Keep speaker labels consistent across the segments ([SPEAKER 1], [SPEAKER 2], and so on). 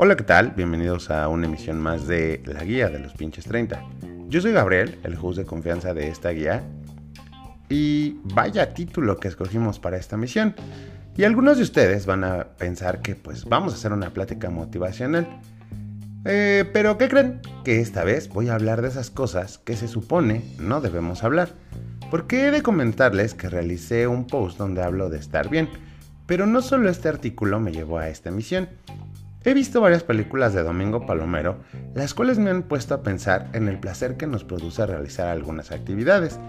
[SPEAKER 1] Hola, ¿qué tal? Bienvenidos a una emisión más de La Guía de los Pinches 30. Yo soy Gabriel, el host de confianza de esta guía. Y vaya título que escogimos para esta misión. Y algunos de ustedes van a pensar que pues vamos a hacer una plática motivacional. Eh, pero ¿qué creen? Que esta vez voy a hablar de esas cosas que se supone no debemos hablar. Porque he de comentarles que realicé un post donde hablo de estar bien. Pero no solo este artículo me llevó a esta misión. He visto varias películas de Domingo Palomero, las cuales me han puesto a pensar en el placer que nos produce realizar algunas actividades.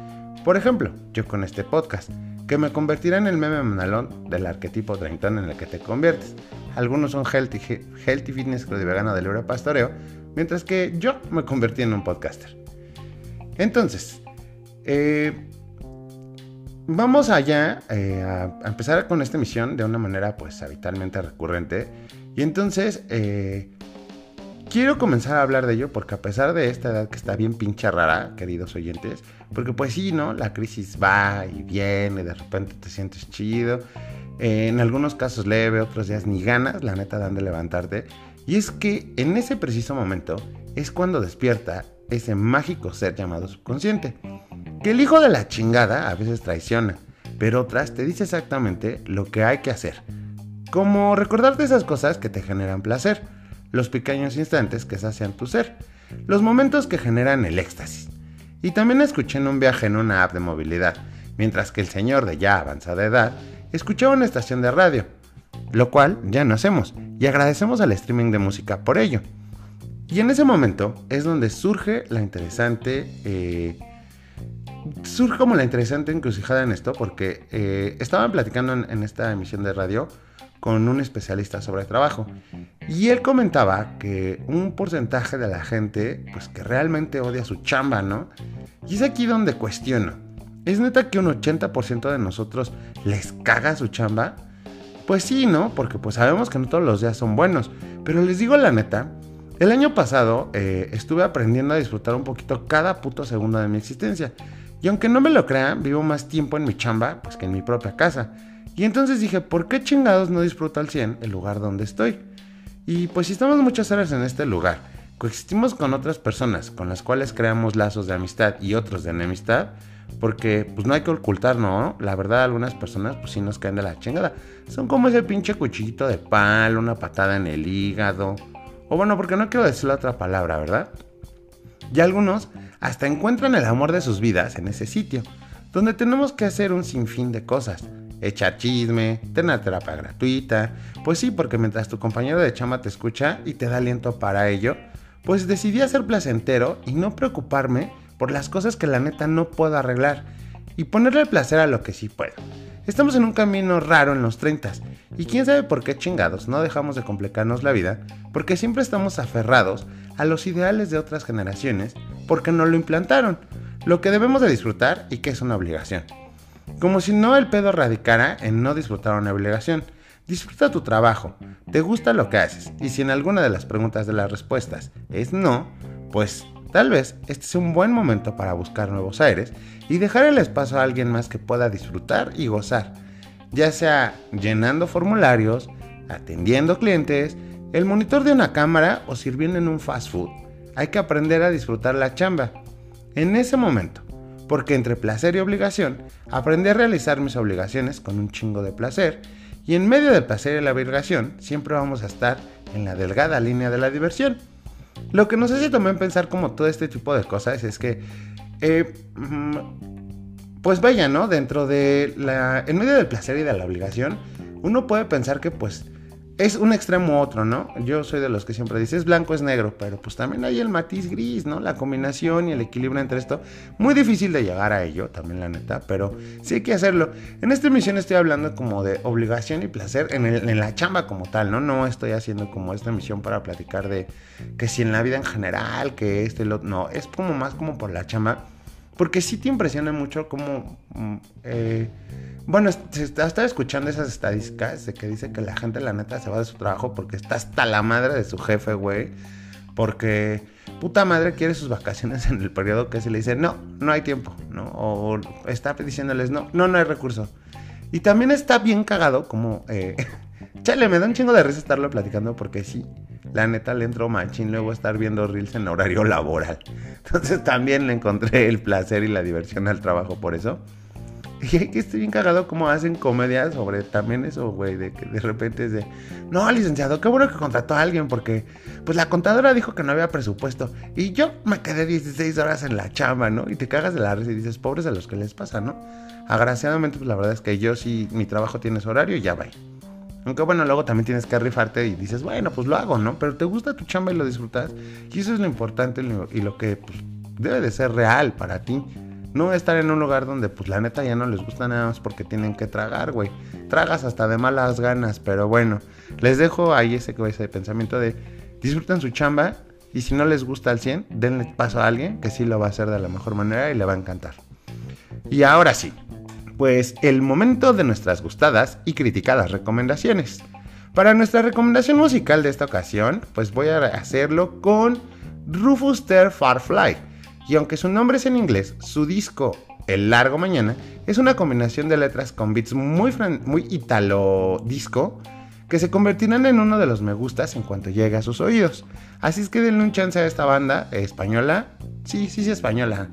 [SPEAKER 1] Por ejemplo, yo con este podcast, que me convertirá en el meme manalón del arquetipo treintón en el que te conviertes. Algunos son healthy, healthy fitness de libre pastoreo, mientras que yo me convertí en un podcaster. Entonces, eh, vamos allá eh, a, empezar con esta misión de una manera pues habitualmente recurrente. Y entonces eh, quiero comenzar a hablar de ello porque a pesar de esta edad que está bien pincha rara, queridos oyentes, porque pues sí, ¿no? La crisis va y viene, de repente te sientes chido. Eh, en algunos casos leve, otros días ni ganas, la neta, dan de levantarte. Y es que en ese preciso momento es cuando despierta ese mágico ser llamado subconsciente que el hijo de la chingada a veces traiciona, pero otras te dice exactamente lo que hay que hacer. Como recordarte esas cosas que te generan placer, los pequeños instantes que sacian tu ser, los momentos que generan el éxtasis. Y también escuché en un viaje en una app de movilidad, mientras que el señor de ya avanzada edad escuchaba una estación de radio, lo cual ya no hacemos, y agradecemos al streaming de música por ello. Y en ese momento es donde surge la interesante eh, surge como la interesante encrucijada en esto porque eh, estaban platicando en, esta emisión de radio con un especialista sobre trabajo y él comentaba que un porcentaje de la gente pues que realmente odia su chamba, ¿no? Y es aquí donde cuestiono. ¿Es neta que un 80% de nosotros les caga su chamba? Pues sí, ¿no? Porque pues sabemos que no todos los días son buenos. Pero les digo la neta, el año pasado eh, estuve aprendiendo a disfrutar un poquito cada puto segundo de mi existencia. Y aunque no me lo crean, vivo más tiempo en mi chamba pues, que en mi propia casa. Y entonces dije, ¿por qué chingados no disfruto al 100 el lugar donde estoy? Y pues si estamos muchas horas en este lugar, coexistimos con otras personas con las cuales creamos lazos de amistad y otros de enemistad, porque pues no hay que ocultar, ¿no? La verdad algunas personas pues sí nos caen de la chingada. Son como ese pinche cuchillito de palo, una patada en el hígado. O bueno, porque no quiero decir la otra palabra, ¿verdad? Y algunos hasta encuentran el amor de sus vidas en ese sitio, donde tenemos que hacer un sinfín de cosas. Echar chisme, tener terapia gratuita. Pues sí, porque mientras tu compañero de chama te escucha y te da aliento para ello, pues decidí hacer placentero y no preocuparme por las cosas que la neta no puedo arreglar y ponerle placer a lo que sí puedo. Estamos en un camino raro en los 30 y quién sabe por qué chingados no dejamos de complicarnos la vida porque siempre estamos aferrados a los ideales de otras generaciones porque no lo implantaron, lo que debemos de disfrutar y que es una obligación. Como si no el pedo radicara en no disfrutar una obligación. Disfruta tu trabajo, te gusta lo que haces y si en alguna de las preguntas de las respuestas es no, pues tal vez este sea un buen momento para buscar nuevos aires y dejar el espacio a alguien más que pueda disfrutar y gozar, ya sea llenando formularios, atendiendo clientes, el monitor de una cámara o sirviendo en un fast food hay que aprender a disfrutar la chamba. En ese momento, porque entre placer y obligación, aprendí a realizar mis obligaciones con un chingo de placer, y en medio del placer y la obligación, siempre vamos a estar en la delgada línea de la diversión. Lo que nos hace también pensar como todo este tipo de cosas es que, eh, mm, pues vaya, ¿no? Dentro de la, en medio del placer y de la obligación, uno puede pensar que pues es un extremo u otro, ¿no? Yo soy de los que siempre dices blanco es negro, pero pues también hay el matiz gris, ¿no? La combinación y el equilibrio entre esto. Muy difícil de llegar a ello, también la neta, pero sí hay que hacerlo. En esta emisión estoy hablando como de obligación y placer en, la chamba como tal, ¿no? No estoy haciendo como esta emisión para platicar de que si en la vida en general, que este, lo, no, es como más como por la chamba, porque sí te impresiona mucho como... Mm, eh, bueno, se escuchando esas estadísticas de que dice que la gente, la neta, se va de su trabajo porque está hasta la madre de su jefe, güey. Porque puta madre quiere sus vacaciones en el periodo que se le dice, no, no hay tiempo, ¿no? O está diciéndoles, no, no, no hay recurso. Y también está bien cagado como, eh, chale, me da un chingo de risa estarlo platicando porque sí, la neta le entró machín luego estar viendo reels en horario laboral. Entonces también le encontré el placer y la diversión al trabajo por eso. Y que estoy bien cagado como hacen comedia sobre también eso, güey, de que de repente es de, no, licenciado, qué bueno que contrató a alguien porque, pues la contadora dijo que no había presupuesto y yo me quedé 16 horas en la chamba, ¿no? Y te cagas de la risa y dices, pobres a los que les pasa, ¿no? Agraciadamente, pues la verdad es que yo sí, mi trabajo tiene su horario y ya va. Aunque bueno, luego también tienes que rifarte y dices, bueno, pues lo hago, ¿no? Pero te gusta tu chamba y lo disfrutas. Y eso es lo importante y lo que pues, debe de ser real para ti. No estar en un lugar donde, pues la neta ya no les gusta nada más porque tienen que tragar, güey. Tragas hasta de malas ganas, pero bueno, les dejo ahí ese, ese pensamiento de disfruten su chamba y si no les gusta al 100, denle paso a alguien que sí lo va a hacer de la mejor manera y le va a encantar. Y ahora sí, pues el momento de nuestras gustadas y criticadas recomendaciones. Para nuestra recomendación musical de esta ocasión, pues voy a hacerlo con Rufus Ter Farfly. Y aunque su nombre es en inglés, su disco El Largo Mañana es una combinación de letras con beats muy, muy italo disco que se convertirán en uno de los me gustas en cuanto llegue a sus oídos. Así es que denle un chance a esta banda española. Sí, sí, sí, española.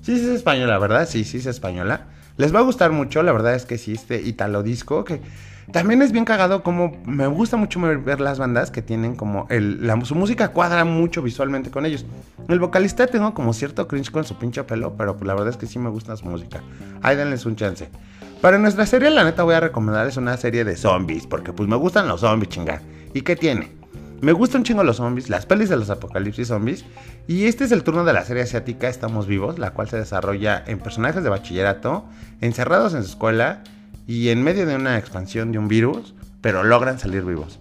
[SPEAKER 1] Sí, sí, es española, ¿verdad? Sí, sí, es española. Les va a gustar mucho, la verdad es que sí, este Italo Disco, que también es bien cagado como me gusta mucho ver las bandas que tienen como el, la, su música cuadra mucho visualmente con ellos. El vocalista tengo como cierto cringe con su pinche pelo, pero la verdad es que sí me gusta su música. Ahí denles un chance. Para nuestra serie, la neta voy a recomendarles una serie de zombies, porque pues me gustan los zombies, chingar. ¿Y qué tiene? Me gustan chingo los zombies, las pelis de los apocalipsis zombies. Y este es el turno de la serie asiática Estamos Vivos, la cual se desarrolla en personajes de bachillerato, encerrados en su escuela y en medio de una expansión de un virus, pero logran salir vivos.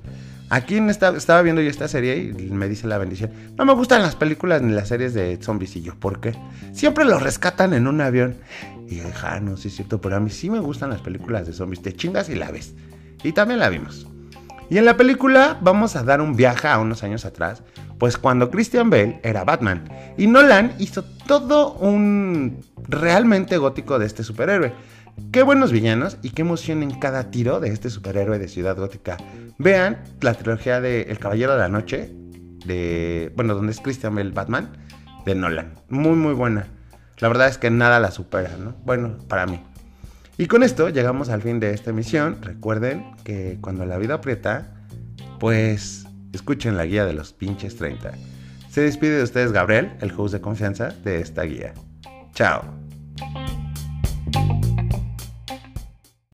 [SPEAKER 1] Aquí estaba viendo yo esta serie y me dice la bendición, no me gustan las películas ni las series de zombies. Y yo, ¿por qué? Siempre los rescatan en un avión. Y yo, ah, no, sí es cierto, pero a mí sí me gustan las películas de zombies. Te chingas y la ves. Y también la vimos. Y en la película vamos a dar un viaje a unos años atrás, pues cuando Christian Bale era Batman y Nolan hizo todo un realmente gótico de este superhéroe. Qué buenos villanos y qué emoción en cada tiro de este superhéroe de Ciudad Gótica. Vean la trilogía de El Caballero de la Noche, de, bueno, donde es Christian Bale Batman, de Nolan. Muy, muy buena. La verdad es que nada la supera, ¿no? Bueno, para mí. Y con esto llegamos al fin de esta emisión. Recuerden que cuando la vida aprieta, pues escuchen la guía de los pinches 30. Se despide de ustedes Gabriel, el host de confianza de esta guía. Chao.